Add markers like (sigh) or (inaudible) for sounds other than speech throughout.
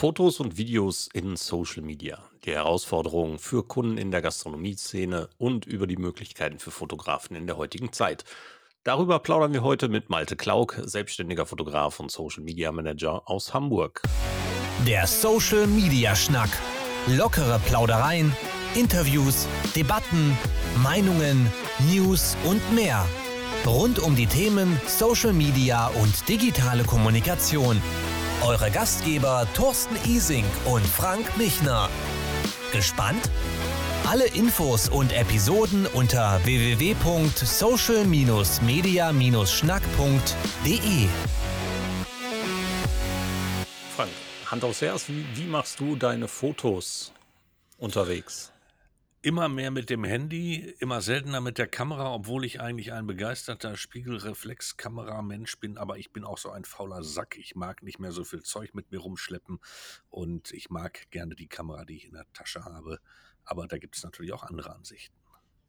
Fotos und Videos in Social Media, die Herausforderungen für Kunden in der Gastronomieszene und über die Möglichkeiten für Fotografen in der heutigen Zeit. Darüber plaudern wir heute mit Malte Klauk, selbstständiger Fotograf und Social Media Manager aus Hamburg. Der Social Media Schnack. Lockere Plaudereien, Interviews, Debatten, Meinungen, News und mehr. Rund um die Themen Social Media und digitale Kommunikation. Eure Gastgeber Thorsten Ising und Frank Michner. Gespannt? Alle Infos und Episoden unter www.social-media-schnack.de. Frank, Hand aufs Herz, wie, wie machst du deine Fotos unterwegs? Immer mehr mit dem Handy, immer seltener mit der Kamera, obwohl ich eigentlich ein begeisterter Spiegelreflexkameramensch bin, aber ich bin auch so ein fauler Sack. Ich mag nicht mehr so viel Zeug mit mir rumschleppen und ich mag gerne die Kamera, die ich in der Tasche habe. Aber da gibt es natürlich auch andere Ansichten.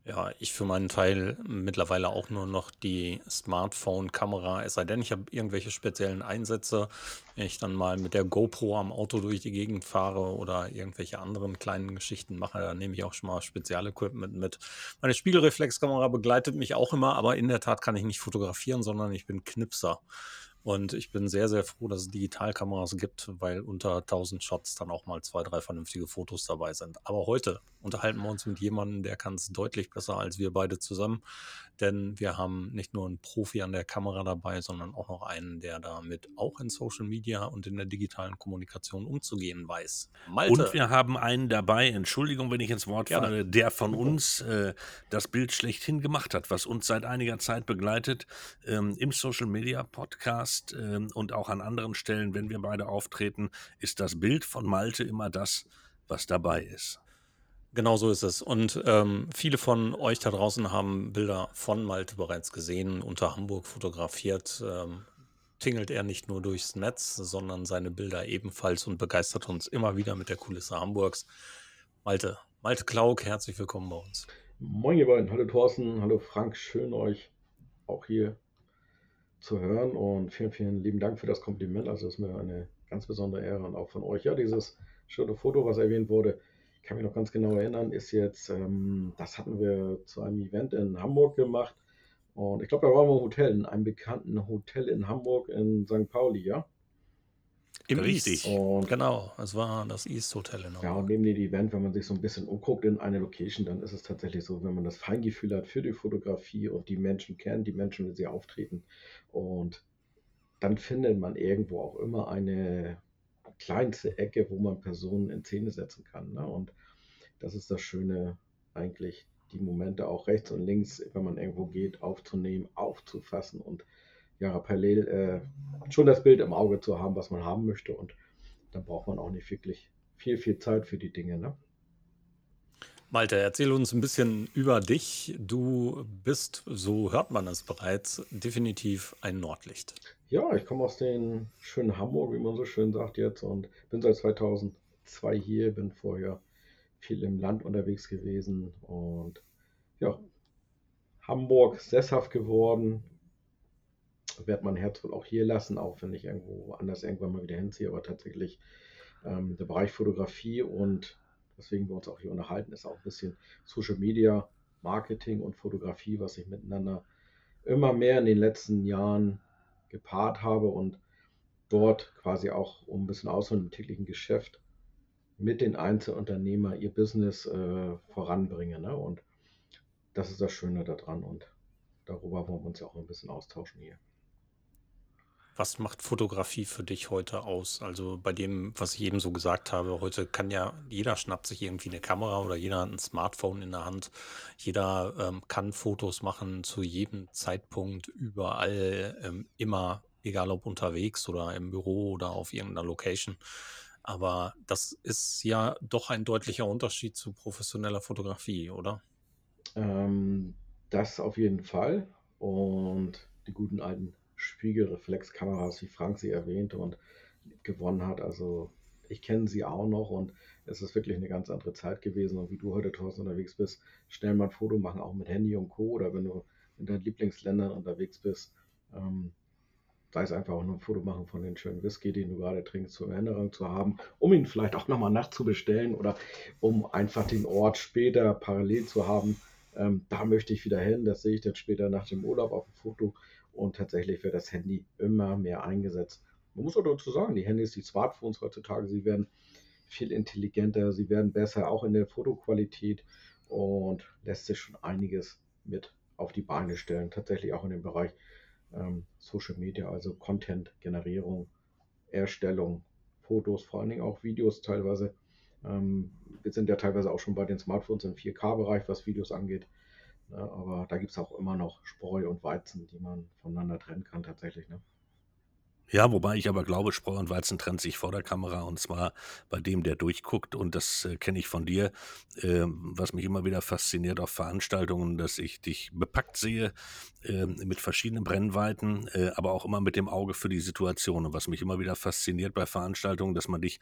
Ja, ich für meinen Teil mittlerweile auch nur noch die Smartphone-Kamera, es sei denn, ich habe irgendwelche speziellen Einsätze, wenn ich dann mal mit der GoPro am Auto durch die Gegend fahre oder irgendwelche anderen kleinen Geschichten mache, dann nehme ich auch schon mal Spezialequipment mit. Meine Spiegelreflexkamera begleitet mich auch immer, aber in der Tat kann ich nicht fotografieren, sondern ich bin Knipser. Und ich bin sehr, sehr froh, dass es Digitalkameras gibt, weil unter 1000 Shots dann auch mal zwei, drei vernünftige Fotos dabei sind. Aber heute unterhalten wir uns mit jemandem, der kann es deutlich besser als wir beide zusammen. Denn wir haben nicht nur einen Profi an der Kamera dabei, sondern auch noch einen, der damit auch in Social Media und in der digitalen Kommunikation umzugehen weiß. Malte. Und wir haben einen dabei, Entschuldigung, wenn ich ins Wort falle, ja. der von uns äh, das Bild schlechthin gemacht hat, was uns seit einiger Zeit begleitet ähm, im Social Media Podcast ähm, und auch an anderen Stellen, wenn wir beide auftreten, ist das Bild von Malte immer das, was dabei ist. Genau so ist es. Und ähm, viele von euch da draußen haben Bilder von Malte bereits gesehen, unter Hamburg fotografiert. Ähm, tingelt er nicht nur durchs Netz, sondern seine Bilder ebenfalls und begeistert uns immer wieder mit der Kulisse Hamburgs. Malte, Malte Klauk, herzlich willkommen bei uns. Moin ihr beiden, hallo Thorsten, hallo Frank, schön euch auch hier zu hören und vielen, vielen lieben Dank für das Kompliment. Also es ist mir eine ganz besondere Ehre und auch von euch. Ja, dieses schöne Foto, was erwähnt wurde, ich kann mich noch ganz genau erinnern, ist jetzt, ähm, das hatten wir zu einem Event in Hamburg gemacht. Und ich glaube, da waren wir im Hotel, in einem bekannten Hotel in Hamburg in St. Pauli, ja? Im Richtig. East. Und genau, es war das East Hotel in Hamburg. Ja, und neben dem Event, wenn man sich so ein bisschen umguckt in eine Location, dann ist es tatsächlich so, wenn man das Feingefühl hat für die Fotografie und die Menschen kennt, die Menschen, wie sie auftreten. Und dann findet man irgendwo auch immer eine kleinste Ecke, wo man Personen in Szene setzen kann. Ne? Und das ist das Schöne eigentlich, die Momente auch rechts und links, wenn man irgendwo geht, aufzunehmen, aufzufassen und ja, parallel äh, schon das Bild im Auge zu haben, was man haben möchte. Und dann braucht man auch nicht wirklich viel, viel Zeit für die Dinge. Ne? Malte, erzähl uns ein bisschen über dich. Du bist, so hört man es bereits, definitiv ein Nordlicht. Ja, ich komme aus dem schönen Hamburg, wie man so schön sagt jetzt, und bin seit 2002 hier, bin vorher viel im Land unterwegs gewesen und ja, Hamburg sesshaft geworden. Werde mein Herz wohl auch hier lassen, auch wenn ich irgendwo anders irgendwann mal wieder hinziehe, aber tatsächlich ähm, der Bereich Fotografie und weswegen wir uns auch hier unterhalten, ist auch ein bisschen Social Media, Marketing und Fotografie, was ich miteinander immer mehr in den letzten Jahren gepaart habe und dort quasi auch um ein bisschen ausholen im täglichen Geschäft mit den Einzelunternehmern ihr Business äh, voranbringen. Ne? Und das ist das Schöne daran und darüber wollen wir uns ja auch ein bisschen austauschen hier. Was macht Fotografie für dich heute aus? Also bei dem, was ich eben so gesagt habe, heute kann ja jeder schnappt sich irgendwie eine Kamera oder jeder hat ein Smartphone in der Hand. Jeder ähm, kann Fotos machen zu jedem Zeitpunkt, überall, ähm, immer, egal ob unterwegs oder im Büro oder auf irgendeiner Location. Aber das ist ja doch ein deutlicher Unterschied zu professioneller Fotografie, oder? Ähm, das auf jeden Fall. Und die guten alten Spiegelreflexkameras, wie Frank sie erwähnte und gewonnen hat. Also ich kenne sie auch noch und es ist wirklich eine ganz andere Zeit gewesen. Und wie du heute, Thorsten, unterwegs bist, schnell mal ein Foto machen, auch mit Handy und Co. Oder wenn du in deinen Lieblingsländern unterwegs bist, ähm, sei es einfach auch nur ein Foto machen von den schönen Whisky, den du gerade trinkst, zur Erinnerung zu haben, um ihn vielleicht auch nochmal nachzubestellen oder um einfach den Ort später parallel zu haben. Ähm, da möchte ich wieder hin, das sehe ich dann später nach dem Urlaub auf dem Foto und tatsächlich wird das Handy immer mehr eingesetzt. Man muss auch dazu sagen, die Handys, die Smartphones heutzutage, sie werden viel intelligenter, sie werden besser, auch in der Fotoqualität und lässt sich schon einiges mit auf die Beine stellen. Tatsächlich auch in dem Bereich ähm, Social Media, also Content-Generierung, Erstellung, Fotos, vor allen Dingen auch Videos teilweise. Ähm, wir sind ja teilweise auch schon bei den Smartphones im 4K-Bereich, was Videos angeht. Ja, aber da gibt es auch immer noch Spreu und Weizen, die man voneinander trennen kann tatsächlich. Ne? Ja, wobei ich aber glaube, Spreu und Weizen trennt sich vor der Kamera und zwar bei dem, der durchguckt. Und das äh, kenne ich von dir, äh, was mich immer wieder fasziniert auf Veranstaltungen, dass ich dich bepackt sehe äh, mit verschiedenen Brennweiten, äh, aber auch immer mit dem Auge für die Situation. Und was mich immer wieder fasziniert bei Veranstaltungen, dass man dich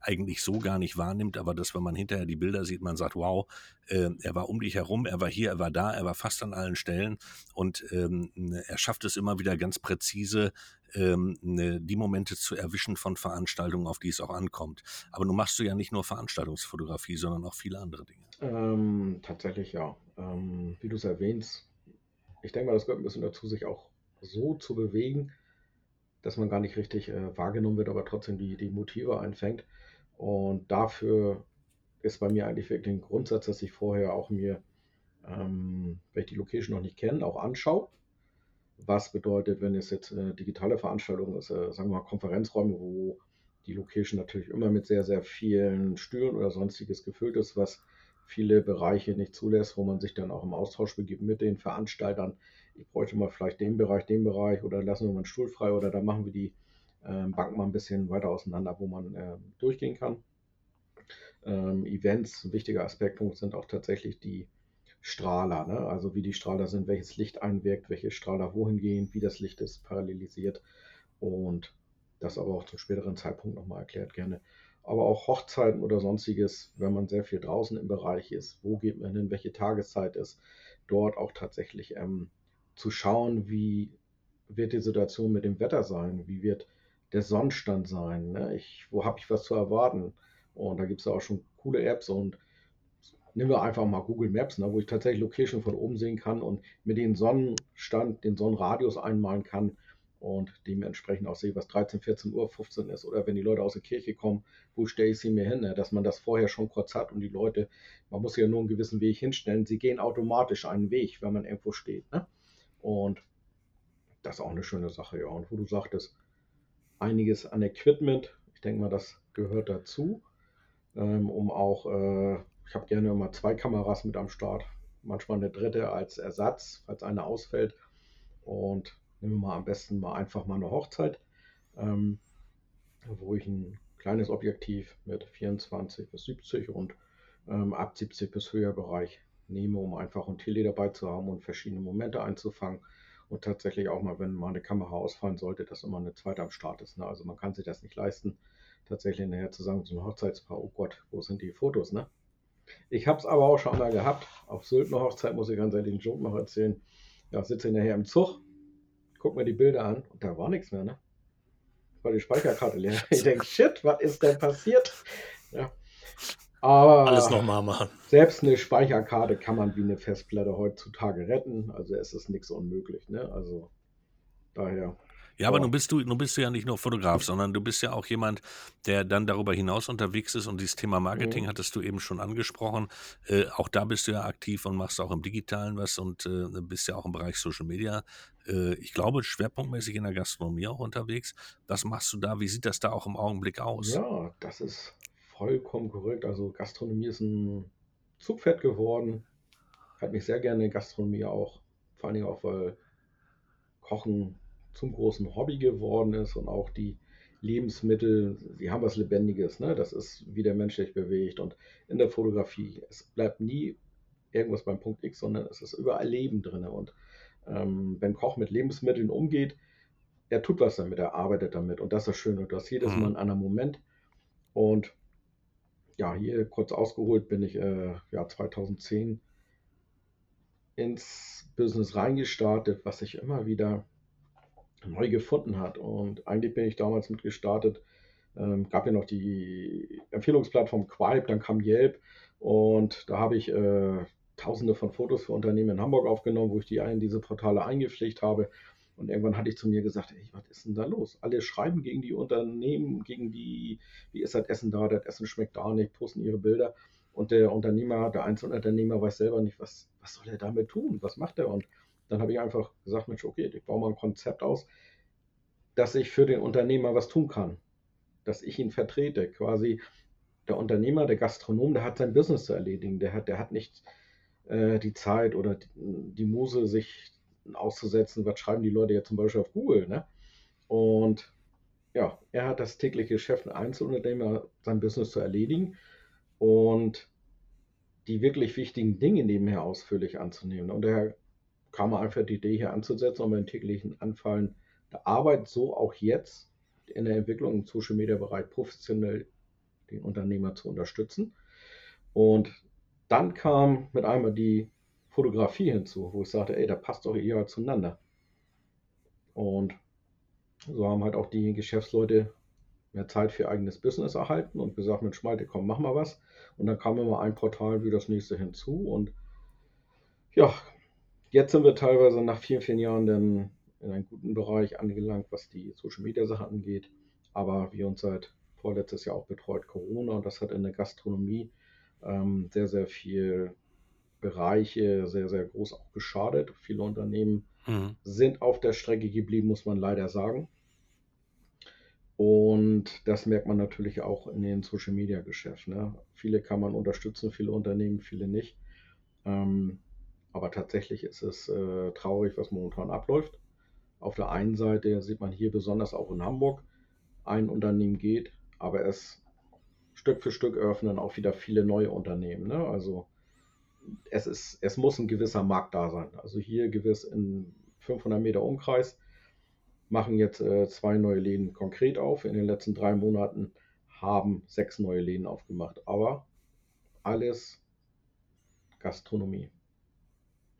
eigentlich so gar nicht wahrnimmt, aber dass, wenn man hinterher die Bilder sieht, man sagt, wow, äh, er war um dich herum, er war hier, er war da, er war fast an allen Stellen und ähm, er schafft es immer wieder ganz präzise, ähm, ne, die Momente zu erwischen von Veranstaltungen, auf die es auch ankommt. Aber nun machst du ja nicht nur Veranstaltungsfotografie, sondern auch viele andere Dinge. Ähm, tatsächlich ja. Ähm, wie du es erwähnst, ich denke mal, das gehört ein bisschen dazu, sich auch so zu bewegen, dass man gar nicht richtig äh, wahrgenommen wird, aber trotzdem die, die Motive einfängt. Und dafür ist bei mir eigentlich wirklich ein Grundsatz, dass ich vorher auch mir, ähm, wenn ich die Location noch nicht kenne, auch anschaue was bedeutet, wenn es jetzt eine digitale Veranstaltung ist, äh, sagen wir mal Konferenzräume, wo die Location natürlich immer mit sehr, sehr vielen Stühlen oder sonstiges gefüllt ist, was viele Bereiche nicht zulässt, wo man sich dann auch im Austausch begibt mit den Veranstaltern. Ich bräuchte mal vielleicht den Bereich, den Bereich oder lassen wir mal einen Stuhl frei oder da machen wir die äh, Bank mal ein bisschen weiter auseinander, wo man äh, durchgehen kann. Ähm, Events, ein wichtiger Aspektpunkt sind auch tatsächlich die Strahler, ne? also wie die Strahler sind, welches Licht einwirkt, welche Strahler wohin gehen, wie das Licht ist parallelisiert und das aber auch zum späteren Zeitpunkt nochmal erklärt gerne. Aber auch Hochzeiten oder sonstiges, wenn man sehr viel draußen im Bereich ist, wo geht man hin, welche Tageszeit ist, dort auch tatsächlich ähm, zu schauen, wie wird die Situation mit dem Wetter sein, wie wird der Sonnenstand sein, ne? ich, wo habe ich was zu erwarten. Und da gibt es auch schon coole Apps und nehmen wir einfach mal Google Maps, ne, wo ich tatsächlich Location von oben sehen kann und mir den Sonnenstand, den Sonnenradius einmalen kann und dementsprechend auch sehe, was 13, 14 Uhr, 15 ist. Oder wenn die Leute aus der Kirche kommen, wo stelle ich sie mir hin, ne, dass man das vorher schon kurz hat und die Leute, man muss ja nur einen gewissen Weg hinstellen, sie gehen automatisch einen Weg, wenn man irgendwo steht. Ne? Und das ist auch eine schöne Sache, ja. Und wo du sagtest, einiges an Equipment, ich denke mal, das gehört dazu, ähm, um auch äh, ich habe gerne immer zwei Kameras mit am Start, manchmal eine dritte als Ersatz, falls eine ausfällt. Und nehmen wir mal am besten mal einfach mal eine Hochzeit, ähm, wo ich ein kleines Objektiv mit 24 bis 70 und ähm, ab 70 bis höher Bereich nehme, um einfach ein Tele dabei zu haben und verschiedene Momente einzufangen. Und tatsächlich auch mal, wenn mal eine Kamera ausfallen sollte, dass immer eine zweite am Start ist. Ne? Also man kann sich das nicht leisten, tatsächlich nachher zu sagen, so ein Hochzeitspaar, oh Gott, wo sind die Fotos, ne? Ich habe es aber auch schon mal gehabt. Auf Sylt eine Hochzeit, muss ich ganz ehrlich den Joke noch erzählen. Ja, sitze nachher im Zug, guck mir die Bilder an und da war nichts mehr, ne? War die Speicherkarte leer. (laughs) Ich denke, shit, was ist denn passiert? Ja. Aber alles nochmal machen. Selbst eine Speicherkarte kann man wie eine Festplatte heutzutage retten. Also es ist nichts unmöglich, ne? Also daher ja, aber nun bist du, nun bist du ja nicht nur Fotograf, sondern du bist ja auch jemand, der dann darüber hinaus unterwegs ist und dieses Thema Marketing mhm. hattest du eben schon angesprochen. Äh, auch da bist du ja aktiv und machst auch im Digitalen was und äh, bist ja auch im Bereich Social Media. Äh, ich glaube, schwerpunktmäßig in der Gastronomie auch unterwegs. Was machst du da? Wie sieht das da auch im Augenblick aus? Ja, das ist vollkommen korrekt. Also Gastronomie ist ein Zugpferd geworden. Hat mich sehr gerne in Gastronomie auch. Vor allen Dingen auch, weil Kochen zum großen Hobby geworden ist und auch die Lebensmittel, sie haben was Lebendiges, ne? das ist, wie der Mensch sich bewegt und in der Fotografie, es bleibt nie irgendwas beim Punkt X, sondern es ist überall Leben drin und ähm, wenn Koch mit Lebensmitteln umgeht, er tut was damit, er arbeitet damit und das ist schön und das jedes mhm. Mal in einem Moment und ja, hier kurz ausgeholt bin ich äh, ja, 2010 ins Business reingestartet, was sich immer wieder neu gefunden hat. Und eigentlich bin ich damals mit gestartet. Ähm, gab ja noch die Empfehlungsplattform Quipe, dann kam Yelp und da habe ich äh, tausende von Fotos für Unternehmen in Hamburg aufgenommen, wo ich die in diese Portale eingepflegt habe. Und irgendwann hatte ich zu mir gesagt, ey, was ist denn da los? Alle schreiben gegen die Unternehmen, gegen die, wie ist das Essen da, das Essen schmeckt da nicht, posten ihre Bilder. Und der Unternehmer, der Einzelunternehmer weiß selber nicht, was, was soll er damit tun? Was macht er? Und dann habe ich einfach gesagt, Mensch, okay, ich baue mal ein Konzept aus, dass ich für den Unternehmer was tun kann. Dass ich ihn vertrete. Quasi der Unternehmer, der Gastronom, der hat sein Business zu erledigen. Der hat, der hat nicht äh, die Zeit oder die, die Muse, sich auszusetzen, was schreiben die Leute jetzt zum Beispiel auf Google. Ne? Und ja, er hat das tägliche Geschäft, ein Einzelunternehmer, sein Business zu erledigen und die wirklich wichtigen Dinge nebenher ausführlich anzunehmen. Und daher kam einfach die Idee hier anzusetzen, um den täglichen Anfallen der Arbeit, so auch jetzt in der Entwicklung im Social Media Bereich professionell den Unternehmer zu unterstützen. Und dann kam mit einmal die Fotografie hinzu, wo ich sagte, ey, da passt doch eher zueinander. Und so haben halt auch die Geschäftsleute mehr Zeit für eigenes Business erhalten und gesagt, Mensch, Malte, komm, mach mal was. Und dann kam immer ein Portal wie das nächste hinzu. Und ja, jetzt sind wir teilweise nach vielen, vielen Jahren dann in einem guten Bereich angelangt, was die Social Media Sache angeht. Aber wie uns seit vorletztes Jahr auch betreut Corona und das hat in der Gastronomie ähm, sehr, sehr viel Bereiche sehr, sehr groß auch geschadet. Viele Unternehmen mhm. sind auf der Strecke geblieben, muss man leider sagen. Und das merkt man natürlich auch in den Social Media Geschäft. Ne? Viele kann man unterstützen, viele Unternehmen, viele nicht. Ähm, aber tatsächlich ist es äh, traurig, was momentan abläuft. Auf der einen Seite sieht man hier besonders auch in Hamburg, ein Unternehmen geht, aber es Stück für Stück öffnen auch wieder viele neue Unternehmen. Ne? Also es, ist, es muss ein gewisser Markt da sein. Also hier gewiss in 500 Meter Umkreis machen jetzt äh, zwei neue Läden konkret auf. In den letzten drei Monaten haben sechs neue Läden aufgemacht. Aber alles Gastronomie.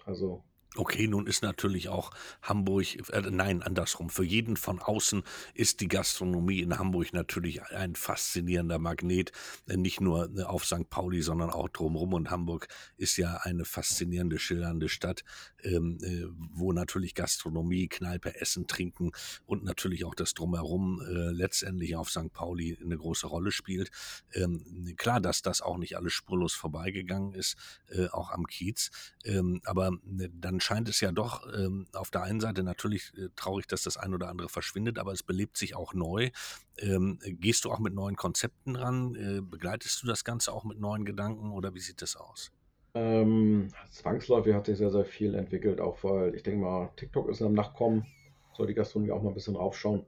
Also Okay, nun ist natürlich auch Hamburg, äh, nein, andersrum. Für jeden von außen ist die Gastronomie in Hamburg natürlich ein faszinierender Magnet. Äh, nicht nur äh, auf St. Pauli, sondern auch drumherum. Und Hamburg ist ja eine faszinierende, schillernde Stadt, ähm, äh, wo natürlich Gastronomie, Kneipe, Essen, Trinken und natürlich auch das Drumherum äh, letztendlich auf St. Pauli eine große Rolle spielt. Ähm, klar, dass das auch nicht alles spurlos vorbeigegangen ist, äh, auch am Kiez. Ähm, aber dann scheint es ja doch ähm, auf der einen Seite natürlich äh, traurig, dass das ein oder andere verschwindet, aber es belebt sich auch neu. Ähm, gehst du auch mit neuen Konzepten ran? Äh, begleitest du das Ganze auch mit neuen Gedanken oder wie sieht das aus? Ähm, zwangsläufig hat sich sehr, sehr viel entwickelt, auch weil ich denke mal, TikTok ist am Nachkommen, soll die Gastronomie auch mal ein bisschen raufschauen.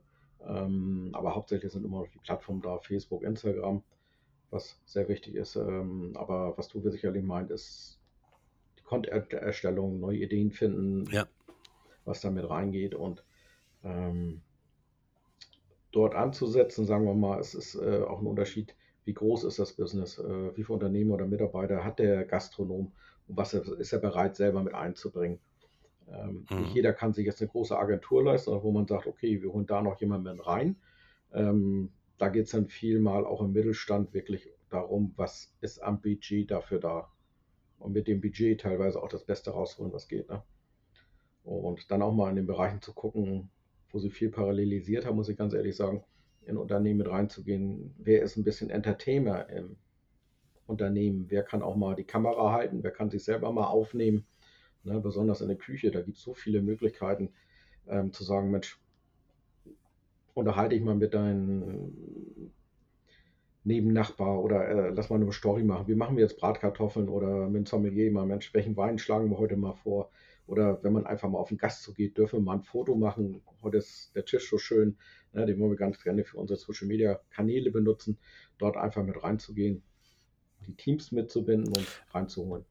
Ähm, aber hauptsächlich sind immer noch die Plattformen da, Facebook, Instagram, was sehr wichtig ist. Ähm, aber was du sicherlich meint, ist Content-Erstellung, neue Ideen finden, ja. was damit reingeht und ähm, dort anzusetzen, sagen wir mal, es ist äh, auch ein Unterschied, wie groß ist das Business, äh, wie viele Unternehmen oder Mitarbeiter hat der Gastronom und was ist er bereit selber mit einzubringen. Ähm, mhm. Nicht jeder kann sich jetzt eine große Agentur leisten, wo man sagt, okay, wir holen da noch jemanden rein. Ähm, da geht es dann viel mal auch im Mittelstand wirklich darum, was ist am Budget dafür da und mit dem Budget teilweise auch das Beste rausholen, was geht. Ne? Und dann auch mal in den Bereichen zu gucken, wo sie viel parallelisiert haben, muss ich ganz ehrlich sagen, in Unternehmen mit reinzugehen. Wer ist ein bisschen Entertainer im Unternehmen? Wer kann auch mal die Kamera halten? Wer kann sich selber mal aufnehmen? Ne, besonders in der Küche, da gibt es so viele Möglichkeiten ähm, zu sagen, Mensch, unterhalte ich mal mit deinen neben Nachbar oder äh, lass mal eine Story machen. Wie machen wir jetzt Bratkartoffeln oder mit dem Sommelier mal, Mensch, welchen Wein schlagen wir heute mal vor? Oder wenn man einfach mal auf den Gast zugeht, dürfen wir mal ein Foto machen. Heute ist der Tisch so schön, ne, den wollen wir ganz gerne für unsere Social Media Kanäle benutzen, dort einfach mit reinzugehen, die Teams mitzubinden und reinzuholen.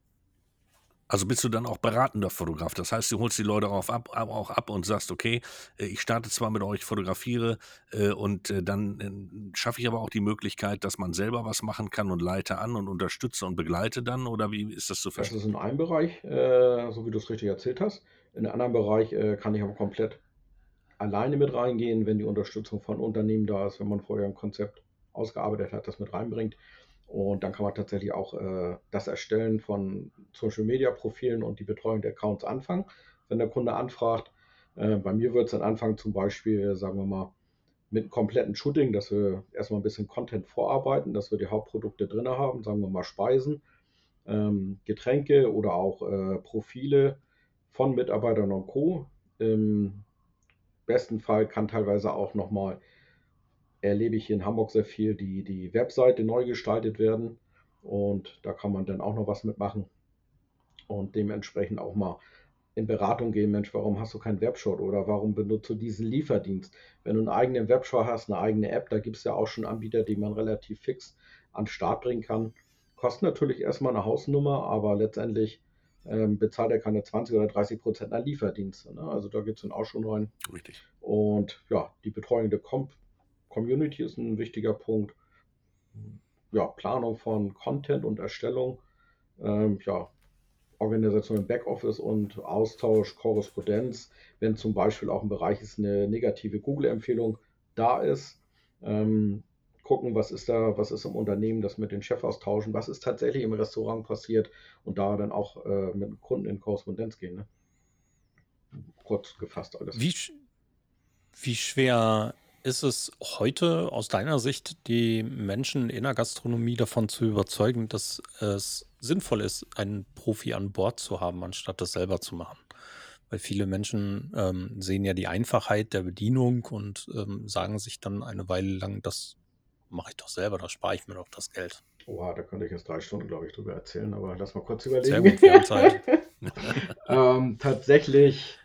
Also bist du dann auch beratender Fotograf. Das heißt, du holst die Leute auch ab, auch ab und sagst, okay, äh, ich starte zwar mit euch, fotografiere äh, und äh, dann schaffe ich aber auch die Möglichkeit, dass man selber was machen kann und leite an und unterstütze und begleite dann oder wie ist das zu verstehen? Das ist in einem Bereich, so wie du es richtig erzählt hast. In einem anderen Bereich kann ich aber komplett alleine mit reingehen, wenn die Unterstützung von Unternehmen da ist, wenn man vorher ein Konzept ausgearbeitet hat, das mit reinbringt. Und dann kann man tatsächlich auch äh, das Erstellen von Social Media Profilen und die Betreuung der Accounts anfangen. Wenn der Kunde anfragt, äh, bei mir wird es dann anfangen, zum Beispiel, sagen wir mal, mit einem kompletten Shooting, dass wir erstmal ein bisschen Content vorarbeiten, dass wir die Hauptprodukte drin haben, sagen wir mal Speisen, ähm, Getränke oder auch äh, Profile von Mitarbeitern und Co. Im besten Fall kann teilweise auch nochmal erlebe ich hier in Hamburg sehr viel, die, die Webseite neu gestaltet werden. Und da kann man dann auch noch was mitmachen. Und dementsprechend auch mal in Beratung gehen, Mensch, warum hast du keinen Webshop oder warum benutzt du diesen Lieferdienst? Wenn du einen eigenen Webshop hast, eine eigene App, da gibt es ja auch schon Anbieter, die man relativ fix an den Start bringen kann. Kostet natürlich erstmal eine Hausnummer, aber letztendlich ähm, bezahlt er keine 20 oder 30 Prozent an Lieferdienste. Ne? Also da geht es dann auch schon rein. Richtig. Und ja, die Betreuung der Comp Community ist ein wichtiger Punkt. Ja, Planung von Content und Erstellung. Ähm, ja, Organisation im Backoffice und Austausch, Korrespondenz, wenn zum Beispiel auch im Bereich ist eine negative Google-Empfehlung da ist. Ähm, gucken, was ist da, was ist im Unternehmen, das mit den Chefs austauschen, was ist tatsächlich im Restaurant passiert und da dann auch äh, mit dem Kunden in Korrespondenz gehen. Ne? Kurz gefasst alles. Wie, wie schwer ist es heute aus deiner Sicht, die Menschen in der Gastronomie davon zu überzeugen, dass es sinnvoll ist, einen Profi an Bord zu haben, anstatt das selber zu machen? Weil viele Menschen ähm, sehen ja die Einfachheit der Bedienung und ähm, sagen sich dann eine Weile lang, das mache ich doch selber, da spare ich mir doch das Geld. Oha, da könnte ich jetzt drei Stunden, glaube ich, drüber erzählen, aber lass mal kurz überlegen. Sehr gut, wir haben Zeit. (laughs) ähm, tatsächlich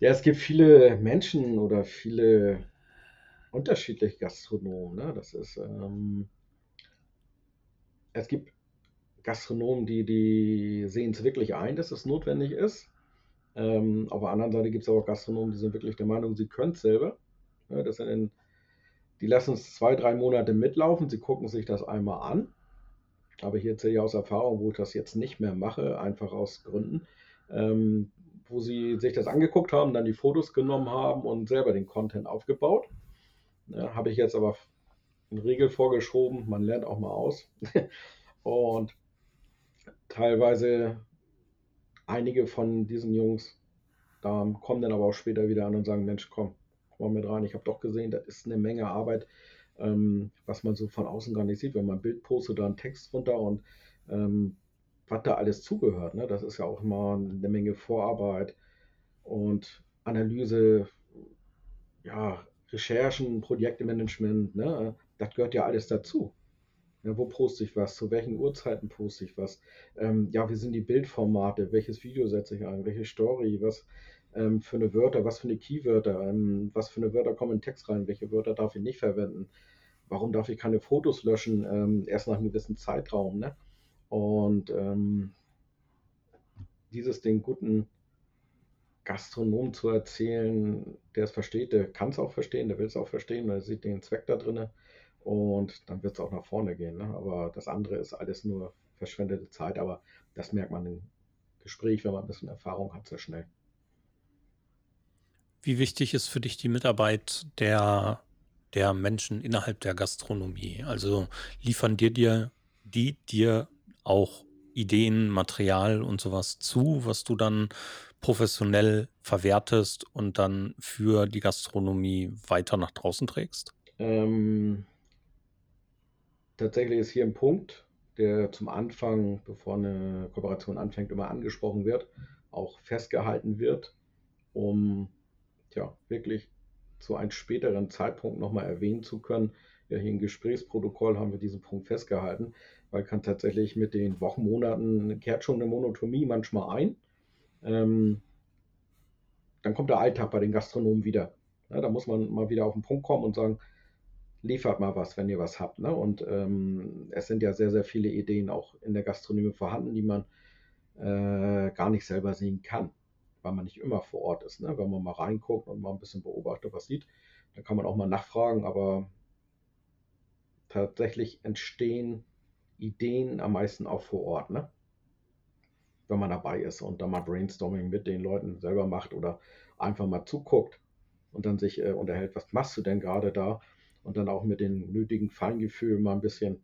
ja, es gibt viele Menschen oder viele unterschiedliche Gastronomen. Ne? Das ist, ähm, es gibt Gastronomen, die, die sehen es wirklich ein, dass es notwendig ist. Ähm, auf der anderen Seite gibt es auch Gastronomen, die sind wirklich der Meinung, sie können es selber. Ja, das sind die lassen es zwei, drei Monate mitlaufen, sie gucken sich das einmal an. Aber hier erzähle ich aus Erfahrung, wo ich das jetzt nicht mehr mache, einfach aus Gründen. Ähm, wo sie sich das angeguckt haben, dann die Fotos genommen haben und selber den Content aufgebaut. Ja, Habe ich jetzt aber einen Regel vorgeschoben, man lernt auch mal aus. (laughs) und teilweise einige von diesen Jungs, da kommen dann aber auch später wieder an und sagen, Mensch, komm, komm mal mit rein. Ich habe doch gesehen, das ist eine Menge Arbeit, ähm, was man so von außen gar nicht sieht. Wenn man ein Bild postet, da einen Text runter und ähm, was da alles zugehört. Ne? Das ist ja auch immer eine Menge Vorarbeit und Analyse, ja, Recherchen, Projektmanagement, ne? das gehört ja alles dazu. Ja, wo poste ich was? Zu welchen Uhrzeiten poste ich was? Ähm, ja, wie sind die Bildformate? Welches Video setze ich ein? Welche Story? Was ähm, für eine Wörter? Was für eine Keywörter? Ähm, was für eine Wörter kommen in den Text rein? Welche Wörter darf ich nicht verwenden? Warum darf ich keine Fotos löschen? Ähm, erst nach einem gewissen Zeitraum. Ne? Und ähm, dieses den guten Gastronom zu erzählen, der es versteht, der kann es auch verstehen, der will es auch verstehen, der sieht den Zweck da drin und dann wird es auch nach vorne gehen. Ne? Aber das andere ist alles nur verschwendete Zeit, aber das merkt man im Gespräch, wenn man ein bisschen Erfahrung hat, sehr schnell. Wie wichtig ist für dich die Mitarbeit der, der Menschen innerhalb der Gastronomie? Also liefern dir, dir die dir auch Ideen, Material und sowas zu, was du dann professionell verwertest und dann für die Gastronomie weiter nach draußen trägst? Ähm, tatsächlich ist hier ein Punkt, der zum Anfang, bevor eine Kooperation anfängt, immer angesprochen wird, auch festgehalten wird, um ja, wirklich zu einem späteren Zeitpunkt nochmal erwähnen zu können. Ja, hier im Gesprächsprotokoll haben wir diesen Punkt festgehalten weil kann tatsächlich mit den Wochen, Monaten kehrt schon eine Monotomie manchmal ein. Ähm, dann kommt der Alltag bei den Gastronomen wieder. Ja, da muss man mal wieder auf den Punkt kommen und sagen, liefert mal was, wenn ihr was habt. Ne? Und ähm, es sind ja sehr, sehr viele Ideen auch in der Gastronomie vorhanden, die man äh, gar nicht selber sehen kann, weil man nicht immer vor Ort ist. Ne? Wenn man mal reinguckt und mal ein bisschen beobachtet, was sieht, dann kann man auch mal nachfragen, aber tatsächlich entstehen Ideen am meisten auch vor Ort, ne? Wenn man dabei ist und da mal Brainstorming mit den Leuten selber macht oder einfach mal zuguckt. und dann sich äh, unterhält, was machst du denn gerade da? Und dann auch mit dem nötigen Feingefühl mal ein bisschen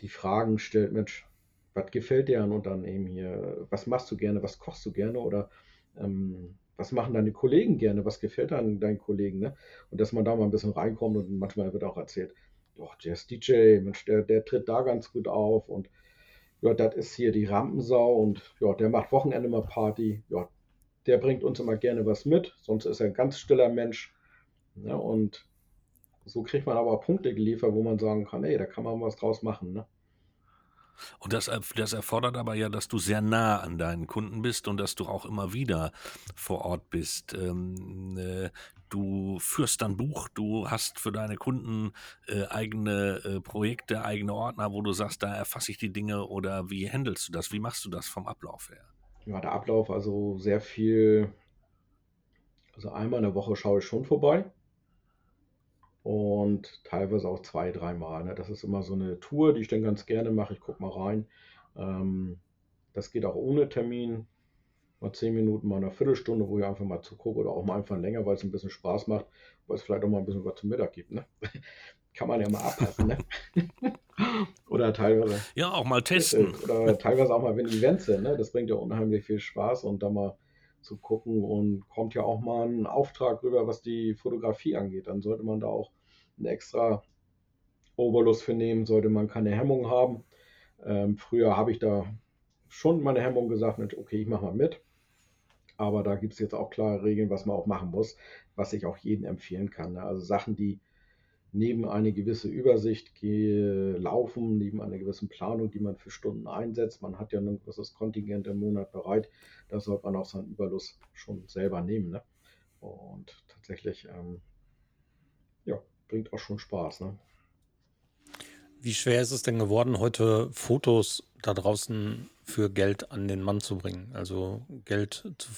die Fragen stellt, Mensch, was gefällt dir an? Eben hier, was machst du gerne, was kochst du gerne oder ähm, was machen deine Kollegen gerne, was gefällt an deinen Kollegen? Ne? Und dass man da mal ein bisschen reinkommt und manchmal wird auch erzählt, doch, der ist DJ, Mensch, der, der tritt da ganz gut auf und ja, das ist hier die Rampensau und ja, der macht Wochenende mal Party. Ja, der bringt uns immer gerne was mit, sonst ist er ein ganz stiller Mensch. Ne? Und so kriegt man aber Punkte geliefert, wo man sagen kann, ey, da kann man was draus machen. Ne? Und das, das erfordert aber ja, dass du sehr nah an deinen Kunden bist und dass du auch immer wieder vor Ort bist. Ähm, äh, du führst dann Buch, du hast für deine Kunden äh, eigene äh, Projekte, eigene Ordner, wo du sagst, da erfasse ich die Dinge oder wie handelst du das? Wie machst du das vom Ablauf her? Ja, der Ablauf, also sehr viel, also einmal in der Woche schaue ich schon vorbei und teilweise auch zwei, dreimal. Ne? Das ist immer so eine Tour, die ich dann ganz gerne mache. Ich gucke mal rein. Ähm, das geht auch ohne Termin. Mal zehn Minuten, mal eine Viertelstunde, wo ich einfach mal zugucke oder auch mal einfach länger, weil es ein bisschen Spaß macht, weil es vielleicht auch mal ein bisschen was zum Mittag gibt. Ne? (laughs) Kann man ja mal abpassen. Ne? (laughs) oder teilweise. Ja, auch mal testen. Oder teilweise auch mal, wenn Events sind. Ne? Das bringt ja unheimlich viel Spaß und da mal zu gucken und kommt ja auch mal ein Auftrag rüber, was die Fotografie angeht. Dann sollte man da auch einen extra Oberlust für nehmen, sollte man keine Hemmung haben. Ähm, früher habe ich da schon meine Hemmung gesagt, okay, ich mache mal mit. Aber da gibt es jetzt auch klare Regeln, was man auch machen muss, was ich auch jedem empfehlen kann. Ne? Also Sachen, die neben eine gewisse Übersicht laufen, neben einer gewissen Planung, die man für Stunden einsetzt. Man hat ja ein gewisses Kontingent im Monat bereit. Da sollte man auch seinen Überlust schon selber nehmen. Ne? Und tatsächlich, ähm, ja, bringt auch schon Spaß. Ne? Wie schwer ist es denn geworden, heute Fotos da draußen für Geld an den Mann zu bringen? Also Geld zu,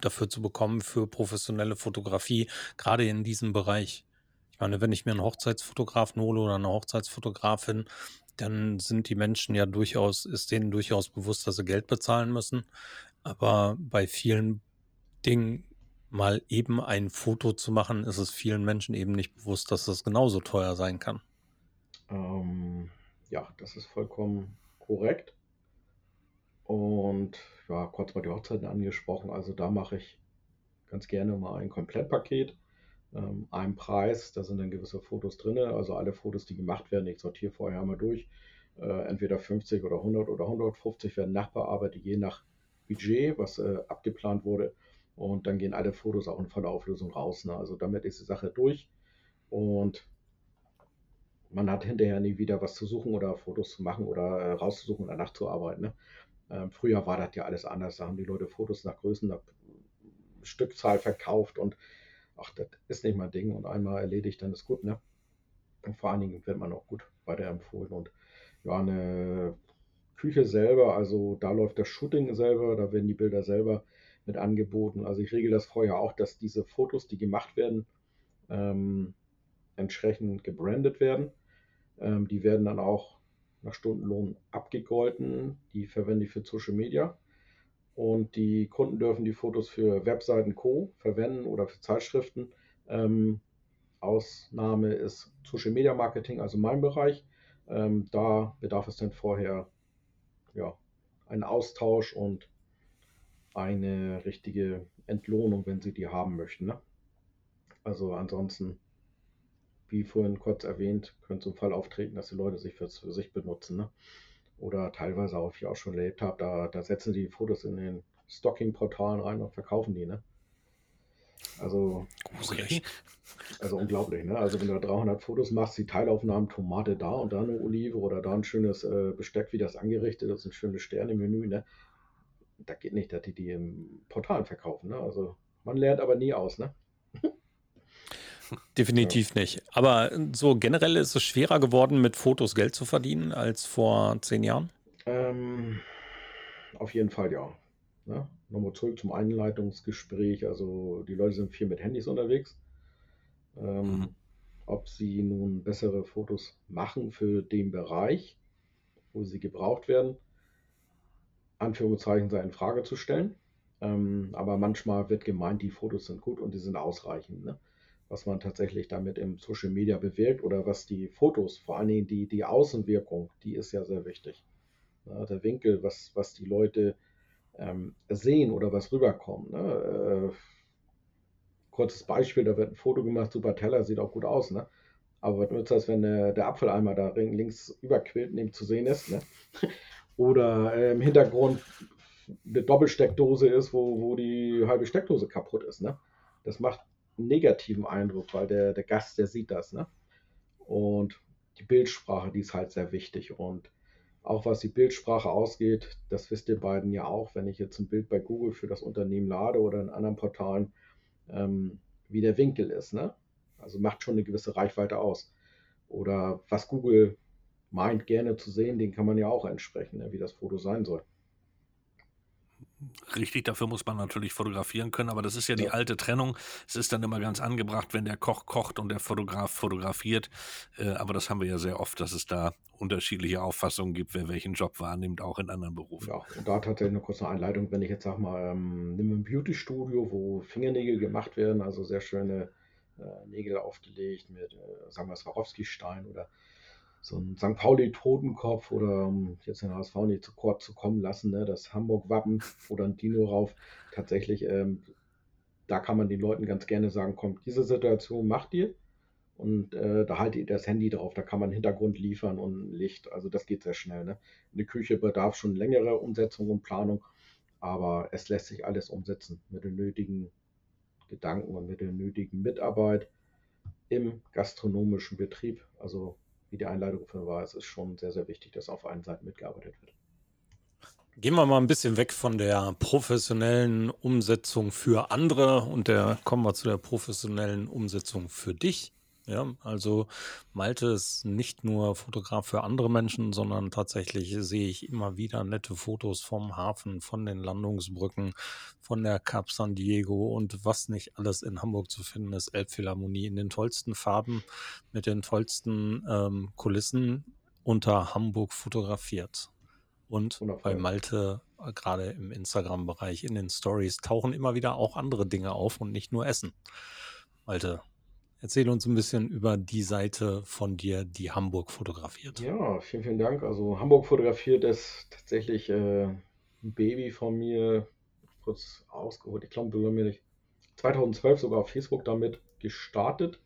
dafür zu bekommen für professionelle Fotografie, gerade in diesem Bereich. Ich meine, wenn ich mir einen Hochzeitsfotografen hole oder eine Hochzeitsfotografin, dann sind die Menschen ja durchaus, ist denen durchaus bewusst, dass sie Geld bezahlen müssen. Aber bei vielen Dingen mal eben ein Foto zu machen, ist es vielen Menschen eben nicht bewusst, dass das genauso teuer sein kann. Ähm, ja, das ist vollkommen korrekt. Und ja, kurz mal die Hochzeiten angesprochen. Also da mache ich ganz gerne mal ein Komplettpaket ähm, einem Preis. Da sind dann gewisse Fotos drin. Also alle Fotos, die gemacht werden, ich sortiere vorher einmal durch. Äh, entweder 50 oder 100 oder 150 werden nachbearbeitet, je nach Budget, was äh, abgeplant wurde. Und dann gehen alle Fotos auch in voller Auflösung raus. Ne? Also damit ist die Sache durch. Und man hat hinterher nie wieder was zu suchen oder Fotos zu machen oder äh, rauszusuchen oder nachzuarbeiten. Ne? Ähm, früher war das ja alles anders. Da haben die Leute Fotos nach Größen, nach Stückzahl verkauft und ach, das ist nicht mein Ding und einmal erledigt, dann ist gut, ne? Und vor allen Dingen wird man auch gut weiterempfohlen und ja, eine Küche selber, also da läuft das Shooting selber, da werden die Bilder selber mit angeboten. Also ich regel das vorher auch, dass diese Fotos, die gemacht werden, ähm, entsprechend gebrandet werden. Ähm, die werden dann auch nach Stundenlohn abgegolten. Die verwende ich für Social Media. Und die Kunden dürfen die Fotos für Webseiten Co. verwenden oder für Zeitschriften. Ähm, Ausnahme ist Social Media Marketing, also mein Bereich. Ähm, da bedarf es dann vorher ja, einen Austausch und eine richtige Entlohnung, wenn Sie die haben möchten. Ne? Also ansonsten, wie vorhin kurz erwähnt, könnte so ein Fall auftreten, dass die Leute sich für, für sich benutzen. Ne? oder teilweise auch, wie ich auch schon erlebt habe, da, da setzen die Fotos in den Stocking-Portalen rein und verkaufen die, ne? Also, okay. also unglaublich, ne? Also wenn du 300 Fotos machst, die Teilaufnahmen, Tomate da und da eine Olive oder da ein schönes äh, Besteck, wie das angerichtet ist, ein schönes Sterne-Menü, ne? Da geht nicht, dass die die im Portalen verkaufen, ne? Also man lernt aber nie aus, ne? Definitiv ja. nicht. Aber so generell ist es schwerer geworden, mit Fotos Geld zu verdienen als vor zehn Jahren? Ähm, auf jeden Fall ja. Ne? Nochmal zurück zum Einleitungsgespräch. Also die Leute sind viel mit Handys unterwegs. Ähm, mhm. Ob sie nun bessere Fotos machen für den Bereich, wo sie gebraucht werden, Anführungszeichen sei in Frage zu stellen. Ähm, aber manchmal wird gemeint, die Fotos sind gut und die sind ausreichend. Ne? Was man tatsächlich damit im Social Media bewirkt oder was die Fotos, vor allen Dingen die, die Außenwirkung, die ist ja sehr wichtig. Ja, der Winkel, was, was die Leute ähm, sehen oder was rüberkommt. Ne? Äh, kurzes Beispiel, da wird ein Foto gemacht, super Teller, sieht auch gut aus. Ne? Aber was nützt das, wenn der, der Apfeleimer da links überquillt neben zu sehen ist? Ne? (laughs) Oder äh, im Hintergrund eine Doppelsteckdose ist, wo, wo die halbe Steckdose kaputt ist. Ne? Das macht negativen Eindruck, weil der, der Gast, der sieht das. Ne? Und die Bildsprache, die ist halt sehr wichtig. Und auch was die Bildsprache ausgeht, das wisst ihr beiden ja auch, wenn ich jetzt ein Bild bei Google für das Unternehmen lade oder in anderen Portalen, ähm, wie der Winkel ist. Ne? Also macht schon eine gewisse Reichweite aus. Oder was Google meint, gerne zu sehen, den kann man ja auch entsprechen, ne, wie das Foto sein soll. Richtig, dafür muss man natürlich fotografieren können, aber das ist ja die alte Trennung. Es ist dann immer ganz angebracht, wenn der Koch kocht und der Fotograf fotografiert. Äh, aber das haben wir ja sehr oft, dass es da unterschiedliche Auffassungen gibt, wer welchen Job wahrnimmt, auch in anderen Berufen. Ja, und da tatsächlich eine kurze Einleitung, wenn ich jetzt sage mal, ähm, nimm ein Beauty-Studio, wo Fingernägel gemacht werden, also sehr schöne äh, Nägel aufgelegt mit, äh, sagen wir, Swarovski-Stein oder so ein St. Pauli-Totenkopf oder um jetzt den HSV nicht zu kurz zu kommen lassen, ne, das Hamburg-Wappen oder ein Dino rauf. Tatsächlich, ähm, da kann man den Leuten ganz gerne sagen, kommt, diese Situation macht ihr und äh, da haltet ihr das Handy drauf, da kann man Hintergrund liefern und Licht, also das geht sehr schnell. Ne? Eine Küche bedarf schon längere Umsetzung und Planung, aber es lässt sich alles umsetzen mit den nötigen Gedanken und mit der nötigen Mitarbeit im gastronomischen Betrieb. Also wie die Einleitung von war, es ist schon sehr, sehr wichtig, dass auf allen Seiten mitgearbeitet wird. Gehen wir mal ein bisschen weg von der professionellen Umsetzung für andere und der kommen wir zu der professionellen Umsetzung für dich. Ja, also Malte ist nicht nur Fotograf für andere Menschen, sondern tatsächlich sehe ich immer wieder nette Fotos vom Hafen, von den Landungsbrücken, von der Cap San Diego und was nicht alles in Hamburg zu finden ist. Elbphilharmonie in den tollsten Farben, mit den tollsten ähm, Kulissen unter Hamburg fotografiert. Und Wundervoll. bei Malte, äh, gerade im Instagram-Bereich, in den Stories, tauchen immer wieder auch andere Dinge auf und nicht nur Essen. Malte, Erzähl uns ein bisschen über die Seite von dir, die Hamburg fotografiert. Ja, vielen, vielen Dank. Also Hamburg fotografiert ist tatsächlich äh, ein Baby von mir, kurz ausgeholt. Ich glaube, wir haben 2012 sogar auf Facebook damit gestartet.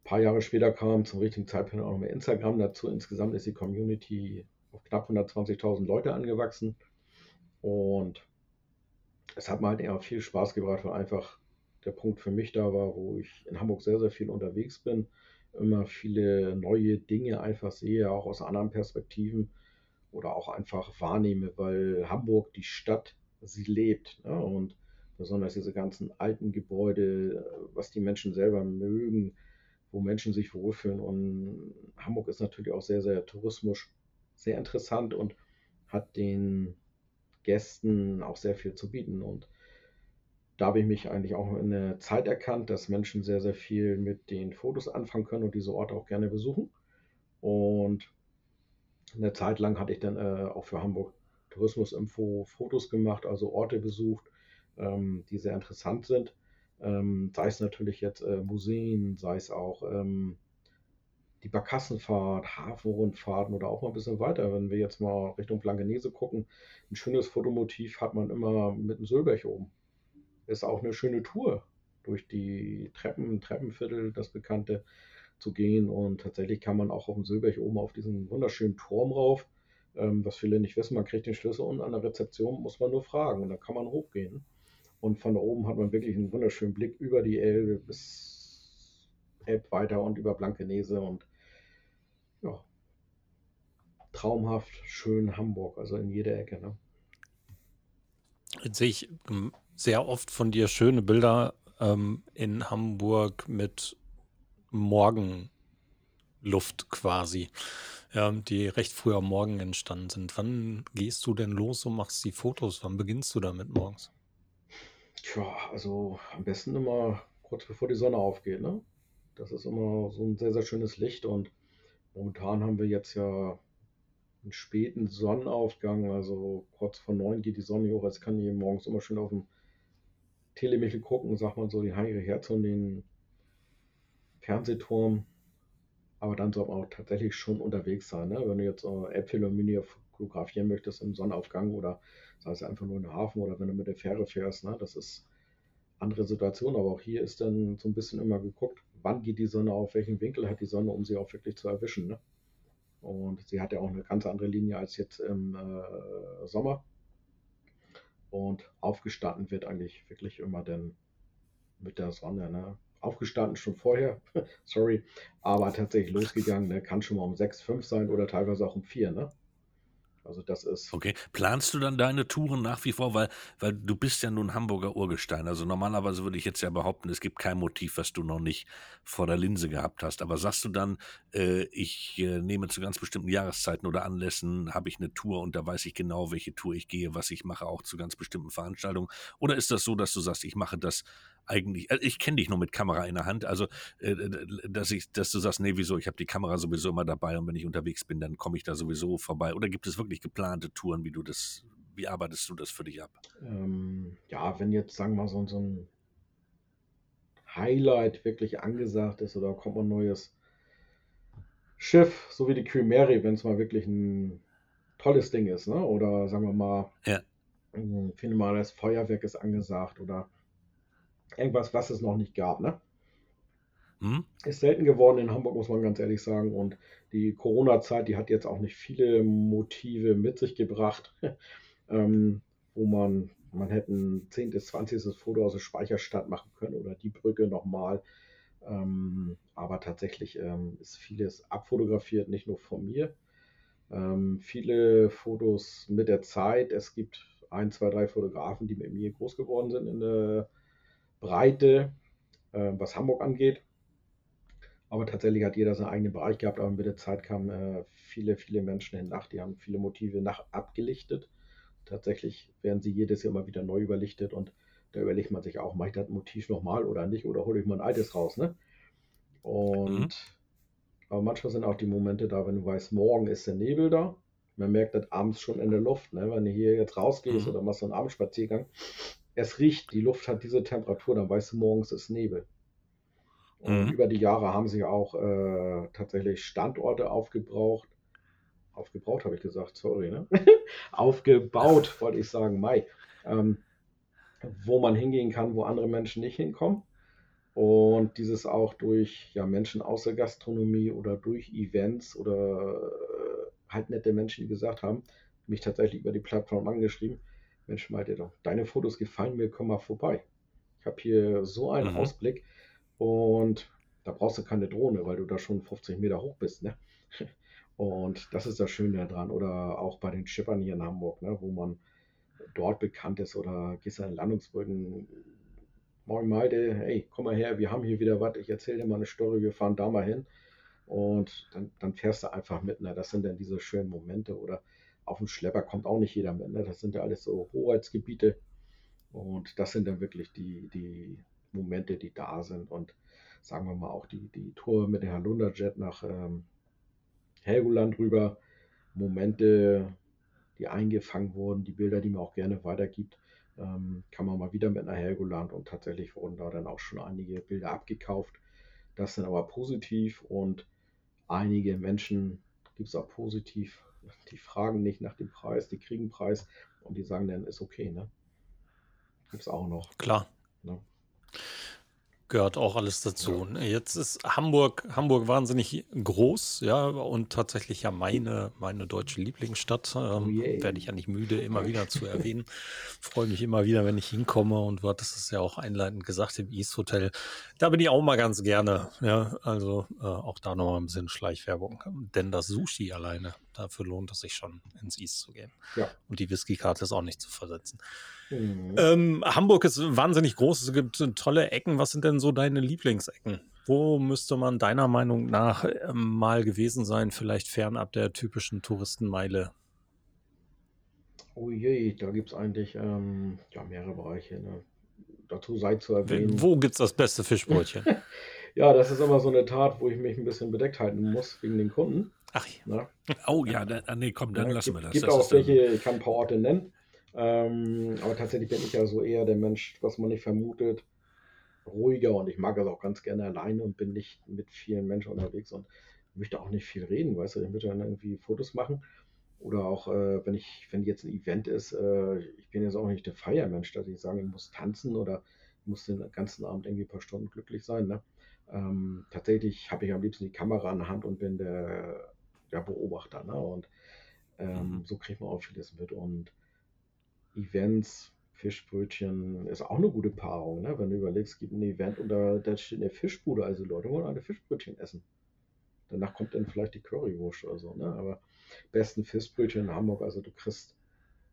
Ein paar Jahre später kam zum richtigen Zeitpunkt auch noch mehr Instagram dazu. Insgesamt ist die Community auf knapp 120.000 Leute angewachsen. Und es hat mir halt eher viel Spaß gebracht, weil einfach der Punkt für mich da war, wo ich in Hamburg sehr, sehr viel unterwegs bin, immer viele neue Dinge einfach sehe, auch aus anderen Perspektiven oder auch einfach wahrnehme, weil Hamburg, die Stadt, sie lebt. Ne? Und besonders diese ganzen alten Gebäude, was die Menschen selber mögen, wo Menschen sich wohlfühlen. Und Hamburg ist natürlich auch sehr, sehr tourismisch, sehr interessant und hat den Gästen auch sehr viel zu bieten. Und da habe ich mich eigentlich auch in der Zeit erkannt, dass Menschen sehr, sehr viel mit den Fotos anfangen können und diese Orte auch gerne besuchen. Und eine Zeit lang hatte ich dann äh, auch für Hamburg Tourismusinfo Fotos gemacht, also Orte besucht, ähm, die sehr interessant sind. Ähm, sei es natürlich jetzt äh, Museen, sei es auch ähm, die Barkassenfahrt, Hafenrundfahrten oder auch mal ein bisschen weiter. Wenn wir jetzt mal Richtung Blankenese gucken, ein schönes Fotomotiv hat man immer mit dem Sölberg oben ist auch eine schöne Tour durch die Treppen, Treppenviertel, das bekannte, zu gehen. Und tatsächlich kann man auch auf dem Silberg oben auf diesen wunderschönen Turm rauf. Ähm, was viele nicht wissen, man kriegt den Schlüssel und an der Rezeption muss man nur fragen und dann kann man hochgehen. Und von da oben hat man wirklich einen wunderschönen Blick über die Elbe bis Elb weiter und über Blankenese und ja, traumhaft schön Hamburg, also in jeder Ecke. Ne? Sehe ich sehr oft von dir schöne Bilder ähm, in Hamburg mit Morgenluft quasi, ja, die recht früh am Morgen entstanden sind. Wann gehst du denn los und machst die Fotos? Wann beginnst du damit morgens? Tja, also am besten immer kurz bevor die Sonne aufgeht, ne? Das ist immer so ein sehr, sehr schönes Licht und momentan haben wir jetzt ja einen späten Sonnenaufgang, also kurz vor neun geht die Sonne hoch. Jetzt kann ich morgens immer schön auf dem Telemichel gucken, sagt man so, die Heilige Herz und den Fernsehturm. Aber dann soll man auch tatsächlich schon unterwegs sein. Ne? Wenn du jetzt Äpfel und Mini fotografieren möchtest im Sonnenaufgang oder sei es einfach nur in der Hafen oder wenn du mit der Fähre fährst, ne? das ist andere Situation. Aber auch hier ist dann so ein bisschen immer geguckt, wann geht die Sonne auf, welchen Winkel hat die Sonne, um sie auch wirklich zu erwischen. Ne? Und sie hat ja auch eine ganz andere Linie als jetzt im äh, Sommer. Und aufgestanden wird eigentlich wirklich immer dann mit der Sonne. Ne? Aufgestanden schon vorher, (laughs) sorry, aber tatsächlich losgegangen. Ne? Kann schon mal um 6, 5 sein oder teilweise auch um 4. Ne? Also das ist. Okay. Planst du dann deine Touren nach wie vor? Weil, weil du bist ja nun Hamburger Urgestein. Also normalerweise würde ich jetzt ja behaupten, es gibt kein Motiv, was du noch nicht vor der Linse gehabt hast. Aber sagst du dann, äh, ich äh, nehme zu ganz bestimmten Jahreszeiten oder Anlässen, habe ich eine Tour und da weiß ich genau, welche Tour ich gehe, was ich mache, auch zu ganz bestimmten Veranstaltungen? Oder ist das so, dass du sagst, ich mache das eigentlich, äh, ich kenne dich nur mit Kamera in der Hand, also äh, dass ich, dass du sagst, nee, wieso, ich habe die Kamera sowieso immer dabei und wenn ich unterwegs bin, dann komme ich da sowieso vorbei. Oder gibt es wirklich geplante Touren, wie du das, wie arbeitest du das für dich ab? Ähm, ja, wenn jetzt, sagen wir mal, so, so ein Highlight wirklich angesagt ist oder kommt ein neues Schiff, so wie die Queen Mary, wenn es mal wirklich ein tolles Ding ist, ne? Oder sagen wir mal, ja. ein finales Feuerwerk ist angesagt oder irgendwas, was es noch nicht gab. Ne? Hm? Ist selten geworden in Hamburg, muss man ganz ehrlich sagen. Und die Corona-Zeit, die hat jetzt auch nicht viele Motive mit sich gebracht, (laughs) ähm, wo man, man hätte ein 10. bis 20. Foto aus der Speicherstadt machen können oder die Brücke nochmal. Ähm, aber tatsächlich ähm, ist vieles abfotografiert, nicht nur von mir. Ähm, viele Fotos mit der Zeit. Es gibt ein, zwei, drei Fotografen, die mit mir groß geworden sind in der Breite, äh, was Hamburg angeht. Aber tatsächlich hat jeder seinen eigenen Bereich gehabt, aber mit der Zeit kamen äh, viele, viele Menschen hin nach, die haben viele Motive nach abgelichtet. Tatsächlich werden sie jedes Jahr mal wieder neu überlichtet und da überlegt man sich auch, mache ich das Motiv nochmal oder nicht oder hole ich mal ein altes raus, ne? Und mhm. aber manchmal sind auch die Momente da, wenn du weißt, morgen ist der Nebel da. Man merkt das abends schon in der Luft, ne? Wenn du hier jetzt rausgehst mhm. oder machst so einen Abendspaziergang, es riecht, die Luft hat diese Temperatur, dann weißt du, morgens ist Nebel. Und mhm. über die Jahre haben sich auch äh, tatsächlich Standorte aufgebraucht. Aufgebraucht habe ich gesagt, sorry, ne? (laughs) Aufgebaut, wollte ich sagen, Mai. Ähm, wo man hingehen kann, wo andere Menschen nicht hinkommen. Und dieses auch durch ja, Menschen aus der Gastronomie oder durch Events oder äh, halt nette Menschen, die gesagt haben, mich tatsächlich über die Plattform angeschrieben, Mensch, Malte, doch, deine Fotos gefallen mir, komm mal vorbei. Ich habe hier so einen mhm. Ausblick und da brauchst du keine Drohne, weil du da schon 50 Meter hoch bist. Ne? (laughs) Und das ist das Schöne daran. Oder auch bei den Schippern hier in Hamburg, ne, wo man dort bekannt ist oder gehst an Landungsbrücken. Moin Malte, hey, komm mal her, wir haben hier wieder was. Ich erzähle dir mal eine Story, wir fahren da mal hin. Und dann, dann fährst du einfach mit. Ne? Das sind dann diese schönen Momente. Oder auf dem Schlepper kommt auch nicht jeder mit. Ne? Das sind ja alles so Hoheitsgebiete. Und das sind dann wirklich die, die Momente, die da sind. Und sagen wir mal auch die, die Tour mit der Halunderjet nach ähm, Helgoland rüber. Momente, die eingefangen wurden, die Bilder, die man auch gerne weitergibt, ähm, kann man mal wieder mit nach Helgoland und tatsächlich wurden da dann auch schon einige Bilder abgekauft. Das sind aber positiv und einige Menschen gibt es auch positiv die fragen nicht nach dem Preis, die kriegen Preis und die sagen dann, ist okay, ne? Gibt es auch noch. Klar. Ne? Gehört auch alles dazu. Ja. Jetzt ist Hamburg, Hamburg wahnsinnig groß, ja, und tatsächlich ja meine, meine deutsche Lieblingsstadt. Ähm, oh. Werde ich ja nicht müde, immer wieder zu erwähnen. (laughs) Freue mich immer wieder, wenn ich hinkomme und du hattest es ja auch einleitend gesagt im East Hotel. Da bin ich auch mal ganz gerne, ja, also äh, auch da nochmal ein bisschen Schleichwerbung. Denn das Sushi alleine, dafür lohnt es sich schon, ins East zu gehen. Ja. Und die Whisky-Karte ist auch nicht zu versetzen. Mhm. Ähm, Hamburg ist wahnsinnig groß, es gibt tolle Ecken. Was sind denn so deine Lieblingsecken? Wo müsste man deiner Meinung nach äh, mal gewesen sein, vielleicht fernab der typischen Touristenmeile? Oh je, da gibt es eigentlich ähm, ja, mehrere Bereiche. Ne? Dazu sei zu erwähnen. Wo gibt es das beste Fischbrötchen? (laughs) ja, das ist immer so eine Tat, wo ich mich ein bisschen bedeckt halten muss wegen den Kunden. Ach ja. Oh ja, da, ah, nee, komm, dann ja, lassen wir das. Es gibt das auch welche, ich kann ein paar Orte nennen. Ähm, aber tatsächlich bin ich ja so eher der Mensch, was man nicht vermutet, ruhiger und ich mag es auch ganz gerne alleine und bin nicht mit vielen Menschen unterwegs und möchte auch nicht viel reden, weißt du, ich möchte dann irgendwie Fotos machen oder auch, äh, wenn ich, wenn jetzt ein Event ist, äh, ich bin jetzt auch nicht der Feiermensch, dass ich sage, ich muss tanzen oder muss den ganzen Abend irgendwie ein paar Stunden glücklich sein. Ne? Ähm, tatsächlich habe ich am liebsten die Kamera in der Hand und bin der, der Beobachter. Ne? Und ähm, mhm. so kriegt man auch vieles mit. Und Events, Fischbrötchen ist auch eine gute Paarung. Ne? Wenn du überlegst, es gibt ein Event und da, da steht eine Fischbude, also Leute wollen alle Fischbrötchen essen. Danach kommt dann vielleicht die Currywurst oder so. Ne? Aber besten Fischbrötchen in Hamburg. Also du kriegst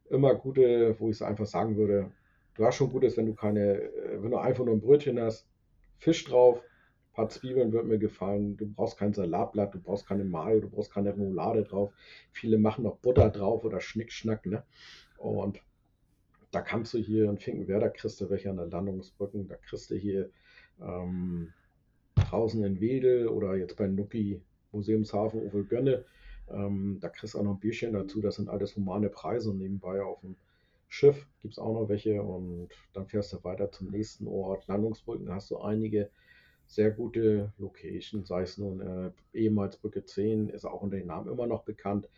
immer gute, wo ich es einfach sagen würde, du hast schon Gutes, wenn du keine, äh, wenn du einfach nur ein Brötchen hast, Fisch drauf, paar Zwiebeln wird mir gefallen. Du brauchst kein Salatblatt, du brauchst keine Mayo, du brauchst keine Remoulade drauf. Viele machen noch Butter drauf oder Schnickschnack, ne? Und da kannst du hier in Finkenwerder kriegst du welche an der Landungsbrücken, da kriegst du hier ähm, draußen in Wedel oder jetzt bei Nuki Museumshafen Uwe Gönne ähm, da kriegst du auch noch ein Bierchen dazu. Das sind alles humane Preise. Und nebenbei auf dem Schiff gibt es auch noch welche. Und dann fährst du weiter zum nächsten Ort. Landungsbrücken hast du einige sehr gute Locations, sei es nun äh, ehemals Brücke 10, ist auch unter dem Namen immer noch bekannt.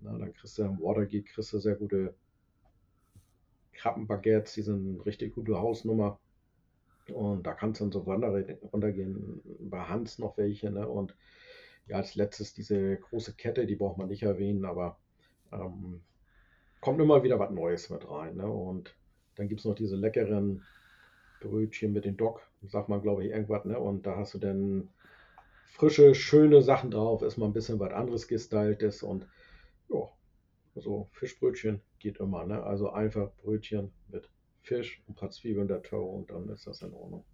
Na, dann kriegst du am Watergate kriegst du sehr gute Krabbenbaguettes, die sind eine richtig gute Hausnummer. Und da kannst du dann so runtergehen. Bei Hans noch welche. Ne? Und ja, als letztes diese große Kette, die braucht man nicht erwähnen, aber ähm, kommt immer wieder was Neues mit rein. Ne? Und dann gibt es noch diese leckeren Brötchen mit den Dock, sagt man, glaube ich, irgendwas. Ne? Und da hast du dann frische, schöne Sachen drauf, ist mal ein bisschen was anderes gestyltes und ja, so Fischbrötchen geht immer. Ne? Also einfach Brötchen mit Fisch und ein paar Zwiebeln dazu und dann ist das in Ordnung.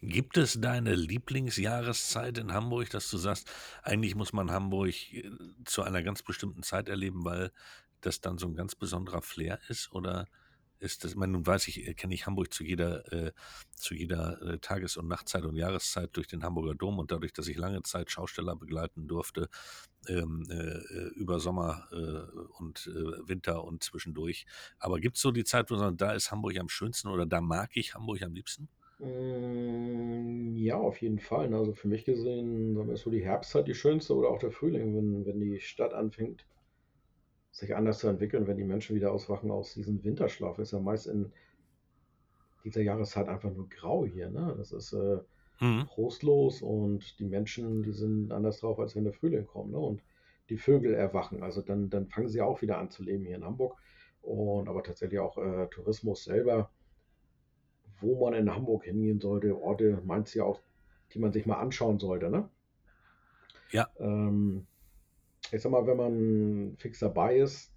Gibt es deine Lieblingsjahreszeit in Hamburg, dass du sagst, eigentlich muss man Hamburg äh, zu einer ganz bestimmten Zeit erleben, weil das dann so ein ganz besonderer Flair ist? Oder ist das, ich meine, nun weiß ich, äh, kenne ich Hamburg zu jeder, äh, zu jeder äh, Tages- und Nachtzeit und Jahreszeit durch den Hamburger Dom und dadurch, dass ich lange Zeit Schausteller begleiten durfte, ähm, äh, über Sommer äh, und Winter und zwischendurch. Aber gibt es so die Zeit, wo man sagt, da ist Hamburg am schönsten oder da mag ich Hamburg am liebsten? Mm, ja, auf jeden Fall? Also, für mich gesehen, ist so die Herbstzeit die schönste oder auch der Frühling, wenn wenn die Stadt anfängt, sich anders zu entwickeln, wenn die Menschen wieder auswachen aus diesem Winterschlaf. Ist ja meist in dieser Jahreszeit einfach nur grau hier, ne? Das ist, äh, Mhm. trostlos und die Menschen, die sind anders drauf, als wenn der Frühling kommt, ne? Und die Vögel erwachen. Also, dann dann fangen sie auch wieder an zu leben hier in Hamburg und aber tatsächlich auch, äh, Tourismus selber wo man in Hamburg hingehen sollte. Orte, meinst du ja auch, die man sich mal anschauen sollte, ne? Ja. Ähm, ich sag mal, wenn man fix dabei ist,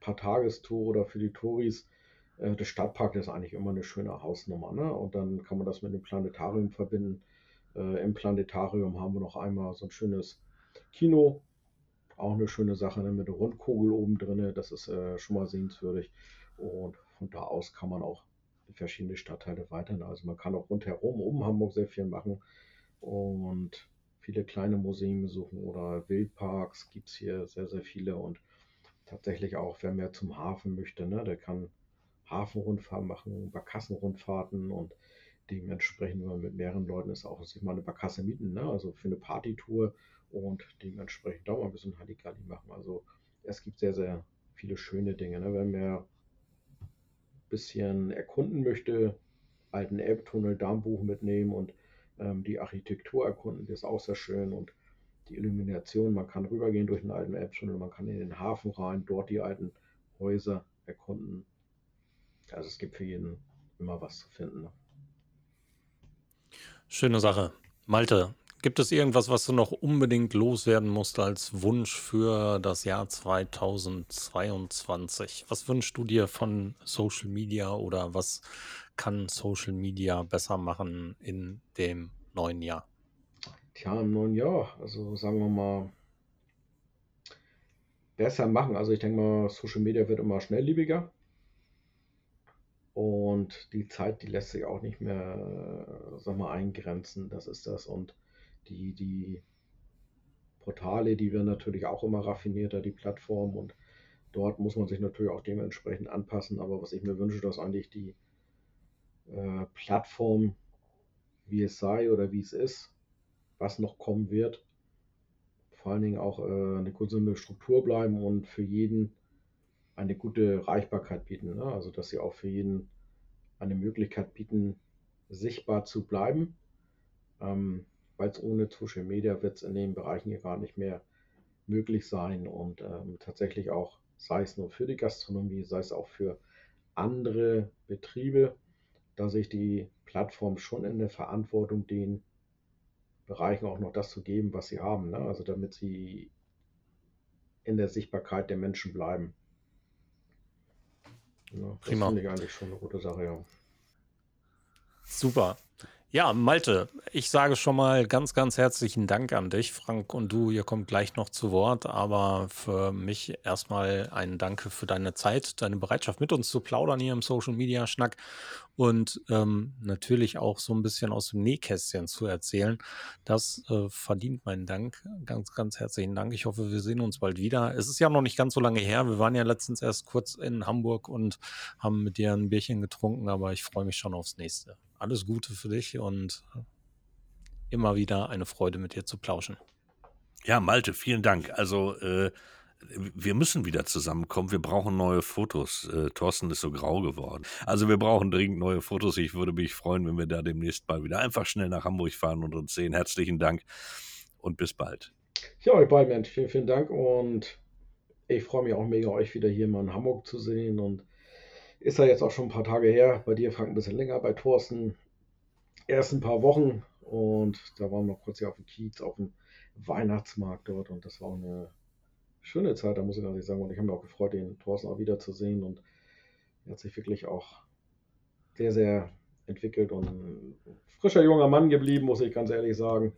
paar Tagestour oder für die Touris, äh, der Stadtpark ist eigentlich immer eine schöne Hausnummer, ne? Und dann kann man das mit dem Planetarium verbinden. Äh, Im Planetarium haben wir noch einmal so ein schönes Kino, auch eine schöne Sache ne? mit der Rundkugel oben drin. Das ist äh, schon mal sehenswürdig. Und von da aus kann man auch verschiedene Stadtteile weiter. Also man kann auch rundherum um Hamburg sehr viel machen und viele kleine Museen besuchen oder Wildparks gibt es hier sehr, sehr viele und tatsächlich auch, wer mehr zum Hafen möchte, ne, der kann Hafenrundfahrten machen, Barkassenrundfahrten und dementsprechend, wenn man mit mehreren Leuten ist, auch sich mal eine Barkasse mieten, ne, also für eine Partytour und dementsprechend da mal ein bisschen Halligalli machen. Also es gibt sehr, sehr viele schöne Dinge. Ne? Wenn wir bisschen erkunden möchte, alten Elbtunnel, Darmbuch mitnehmen und ähm, die Architektur erkunden, die ist auch sehr schön und die Illumination, man kann rübergehen durch den alten Elbtunnel, man kann in den Hafen rein, dort die alten Häuser erkunden. Also es gibt für jeden immer was zu finden. Ne? Schöne Sache. Malte, Gibt es irgendwas, was du noch unbedingt loswerden musst als Wunsch für das Jahr 2022? Was wünschst du dir von Social Media oder was kann Social Media besser machen in dem neuen Jahr? Tja, im neuen Jahr, also sagen wir mal, besser machen. Also ich denke mal, Social Media wird immer schnelllebiger. Und die Zeit, die lässt sich auch nicht mehr, sag mal, eingrenzen. Das ist das. Und die, die Portale, die werden natürlich auch immer raffinierter, die Plattform. Und dort muss man sich natürlich auch dementsprechend anpassen. Aber was ich mir wünsche, dass eigentlich die äh, Plattform, wie es sei oder wie es ist, was noch kommen wird, vor allen Dingen auch äh, eine gesunde Struktur bleiben und für jeden eine gute Erreichbarkeit bieten. Ne? Also dass sie auch für jeden eine Möglichkeit bieten, sichtbar zu bleiben. Ähm, Weil es ohne Social Media wird es in den Bereichen hier gar nicht mehr möglich sein und ähm, tatsächlich auch, sei es nur für die Gastronomie, sei es auch für andere Betriebe, da sich die Plattform schon in der Verantwortung, den Bereichen auch noch das zu geben, was sie haben. Ne? Also damit sie in der Sichtbarkeit der Menschen bleiben. Ja, das Prima. finde ich eigentlich schon eine gute Sache, ja. Super. Ja, Malte, ich sage schon mal ganz, ganz herzlichen Dank an dich. Frank und du, ihr kommt gleich noch zu Wort, aber für mich erstmal ein Danke für deine Zeit, deine Bereitschaft mit uns zu plaudern hier im Social Media Schnack und ähm, natürlich auch so ein bisschen aus dem Nähkästchen zu erzählen. Das äh, verdient meinen Dank. Ganz, ganz herzlichen Dank. Ich hoffe, wir sehen uns bald wieder. Es ist ja noch nicht ganz so lange her. Wir waren ja letztens erst kurz in Hamburg und haben mit dir ein Bierchen getrunken, aber ich freue mich schon aufs nächste alles Gute für dich und immer wieder eine Freude mit dir zu plauschen. Ja, Malte, vielen Dank. Also äh, wir müssen wieder zusammenkommen. Wir brauchen neue Fotos. Äh, Thorsten ist so grau geworden. Also wir brauchen dringend neue Fotos. Ich würde mich freuen, wenn wir da demnächst mal wieder einfach schnell nach Hamburg fahren und uns sehen. Herzlichen Dank und bis bald. Ja, euch beiden Mensch, vielen, vielen Dank und ich freue mich auch mega, euch wieder hier mal in Hamburg zu sehen und ist ja jetzt auch schon ein paar Tage her. Bei dir, Frank, ein bisschen länger. Bei Thorsten erst ein paar Wochen. Und da waren wir noch kurz hier auf dem Kiez, auf dem Weihnachtsmarkt dort. Und das war auch eine schöne Zeit, da muss ich ehrlich sagen. Und ich habe mich auch gefreut, den Thorsten auch wiederzusehen. Und er hat sich wirklich auch sehr, sehr entwickelt und ein frischer junger Mann geblieben, muss ich ganz ehrlich sagen.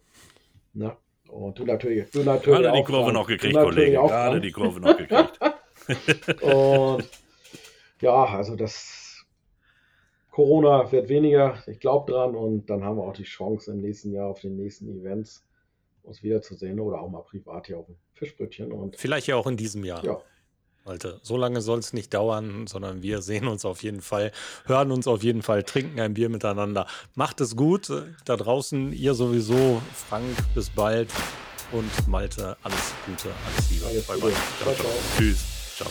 Na, und du natürlich. Du natürlich Gerade die Kurve noch gekriegt, Kollege. Gerade die Kurve noch gekriegt. (laughs) und ja, also das Corona wird weniger, ich glaube dran und dann haben wir auch die Chance im nächsten Jahr auf den nächsten Events uns wiederzusehen oder auch mal privat hier auf dem Fischbrötchen. Und Vielleicht ja auch in diesem Jahr. Ja. Alter, so lange soll es nicht dauern, sondern wir sehen uns auf jeden Fall, hören uns auf jeden Fall, trinken ein Bier miteinander. Macht es gut da draußen, ihr sowieso. Frank, bis bald. Und Malte, alles Gute, alles Liebe. Alles bye, bye. Ciao, ciao. Tschüss. Ciao.